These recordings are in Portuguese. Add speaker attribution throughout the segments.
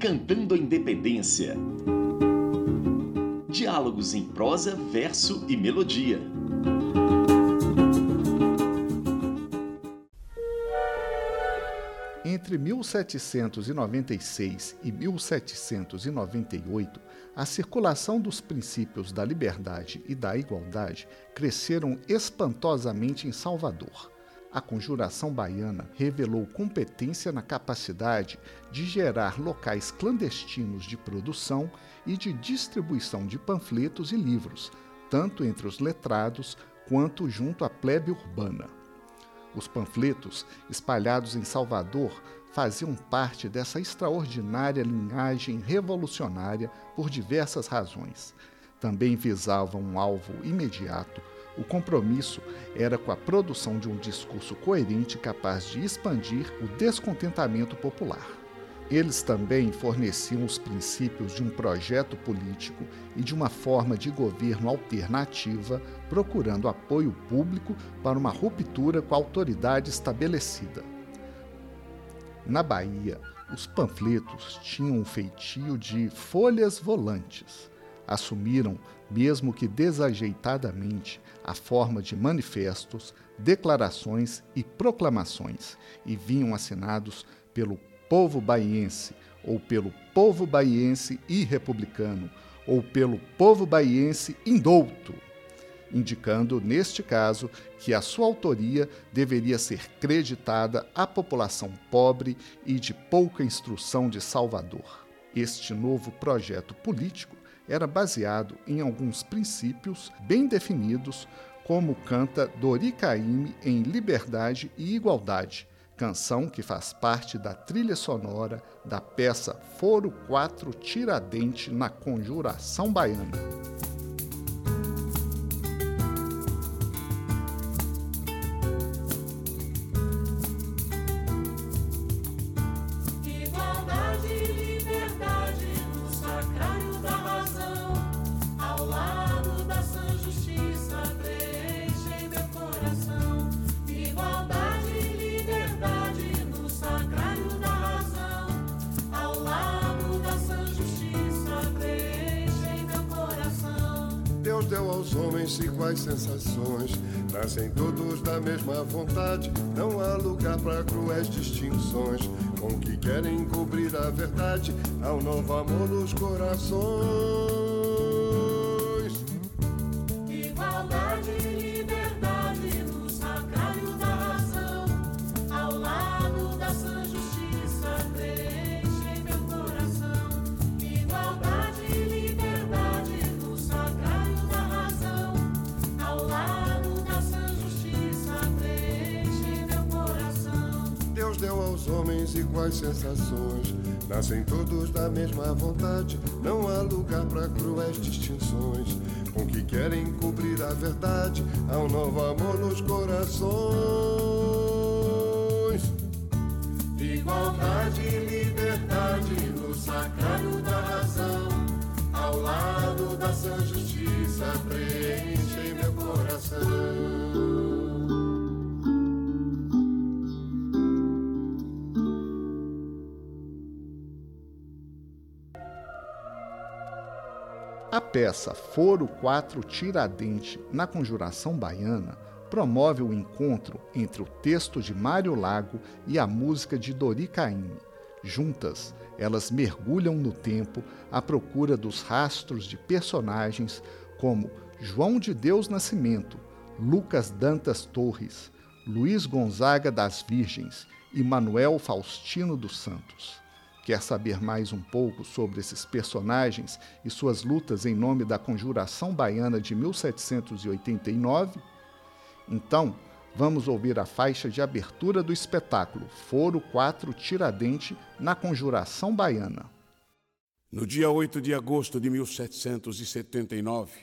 Speaker 1: Cantando a Independência. Diálogos em prosa, verso e melodia.
Speaker 2: Entre 1796 e 1798, a circulação dos princípios da liberdade e da igualdade cresceram espantosamente em Salvador. A conjuração baiana revelou competência na capacidade de gerar locais clandestinos de produção e de distribuição de panfletos e livros, tanto entre os letrados quanto junto à plebe urbana. Os panfletos, espalhados em Salvador, faziam parte dessa extraordinária linhagem revolucionária por diversas razões. Também visavam um alvo imediato. O compromisso era com a produção de um discurso coerente capaz de expandir o descontentamento popular. Eles também forneciam os princípios de um projeto político e de uma forma de governo alternativa, procurando apoio público para uma ruptura com a autoridade estabelecida. Na Bahia, os panfletos tinham um feitio de folhas volantes. Assumiram, mesmo que desajeitadamente, a forma de manifestos, declarações e proclamações e vinham assinados pelo povo baiense, ou pelo povo baiense e republicano, ou pelo povo baiense indouto, indicando, neste caso, que a sua autoria deveria ser creditada à população pobre e de pouca instrução de Salvador. Este novo projeto político era baseado em alguns princípios bem definidos, como canta Dori Caymmi em Liberdade e Igualdade, canção que faz parte da trilha sonora da peça Foro 4 Tiradente na Conjuração Baiana.
Speaker 3: Deu aos homens iguais sensações. Nascem todos da mesma vontade, não há lugar para cruéis distinções. Com que querem cobrir a verdade, ao novo amor nos corações. Homens iguais sensações. Nascem todos da mesma vontade, não há lugar para cruéis distinções. Com que querem cobrir a verdade, há um novo amor nos corações. Igualdade e liberdade no sacrário da razão, ao lado da sã justiça, preenchem meu coração.
Speaker 2: A peça Foro 4 Tiradente na Conjuração Baiana promove o encontro entre o texto de Mário Lago e a música de Dori Caymmi. Juntas, elas mergulham no tempo à procura dos rastros de personagens como João de Deus Nascimento, Lucas Dantas Torres, Luiz Gonzaga das Virgens e Manuel Faustino dos Santos. Quer saber mais um pouco sobre esses personagens e suas lutas em nome da Conjuração Baiana de 1789? Então, vamos ouvir a faixa de abertura do espetáculo Foro 4 Tiradente na Conjuração Baiana.
Speaker 4: No dia 8 de agosto de 1779,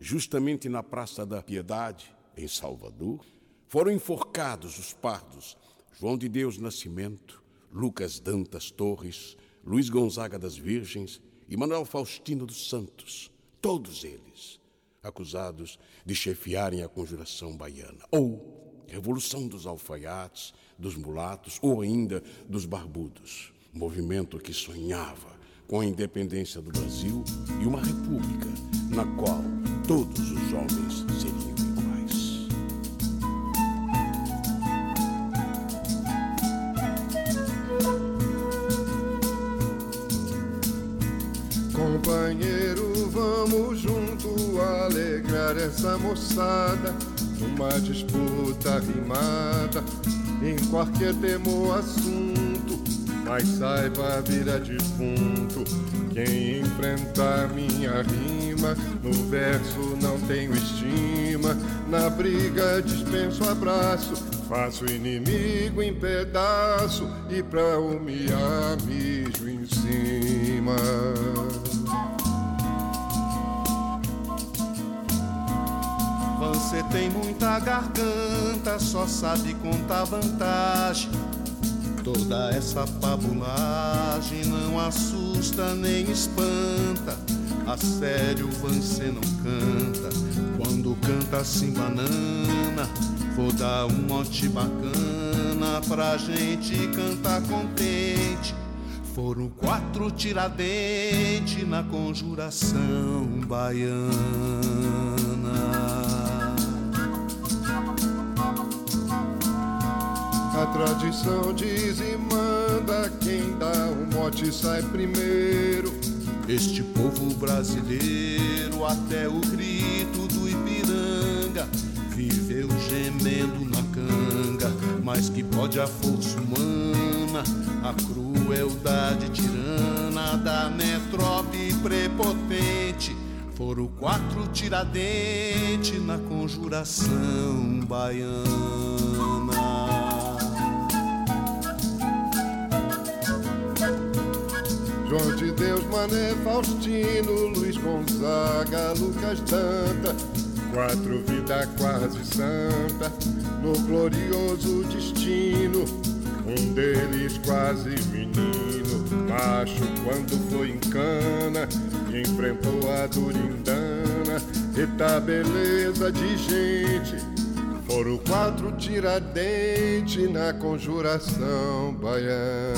Speaker 4: justamente na Praça da Piedade, em Salvador, foram enforcados os pardos João de Deus Nascimento, Lucas Dantas Torres, Luiz Gonzaga das Virgens e Manuel Faustino dos Santos, todos eles acusados de chefiarem a conjuração baiana, ou Revolução dos Alfaiates, dos Mulatos, ou ainda dos Barbudos. movimento que sonhava com a independência do Brasil e uma república na qual todos os homens seriam
Speaker 3: Companheiro, vamos junto alegrar essa moçada. Uma disputa rimada em qualquer tema assunto, mas saiba vira defunto. Quem enfrenta minha rima, no verso não tenho estima, na briga dispenso abraço, faço inimigo em pedaço e pra humilhar mijo em cima.
Speaker 5: Tem muita garganta, só sabe contar vantagem. Toda essa pabulagem não assusta nem espanta. A sério você não canta. Quando canta assim banana, vou dar um mote bacana pra gente cantar contente. Foram quatro tiradentes na conjuração baiana.
Speaker 3: A tradição diz e manda quem dá o mote sai primeiro.
Speaker 5: Este povo brasileiro, até o grito do Ipiranga, viveu gemendo na canga. Mas que pode a força humana, a crueldade tirana da metrópole prepotente. Foram quatro tiradentes na conjuração baiana.
Speaker 3: Mané Faustino, Luiz Gonzaga, Lucas Danta, quatro vida quase santa, no glorioso destino, um deles quase menino, macho quando foi em cana, enfrentou a durindana, eita beleza de gente, foram quatro tiradentes na conjuração baiana.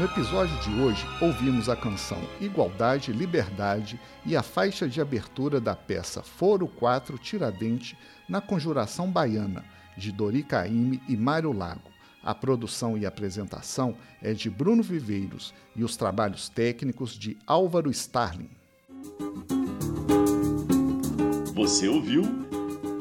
Speaker 2: No episódio de hoje, ouvimos a canção Igualdade, Liberdade e a faixa de abertura da peça Foro 4 Tiradente na Conjuração Baiana, de Dori Caymmi e Mário Lago. A produção e apresentação é de Bruno Viveiros e os trabalhos técnicos de Álvaro Starling.
Speaker 1: Você ouviu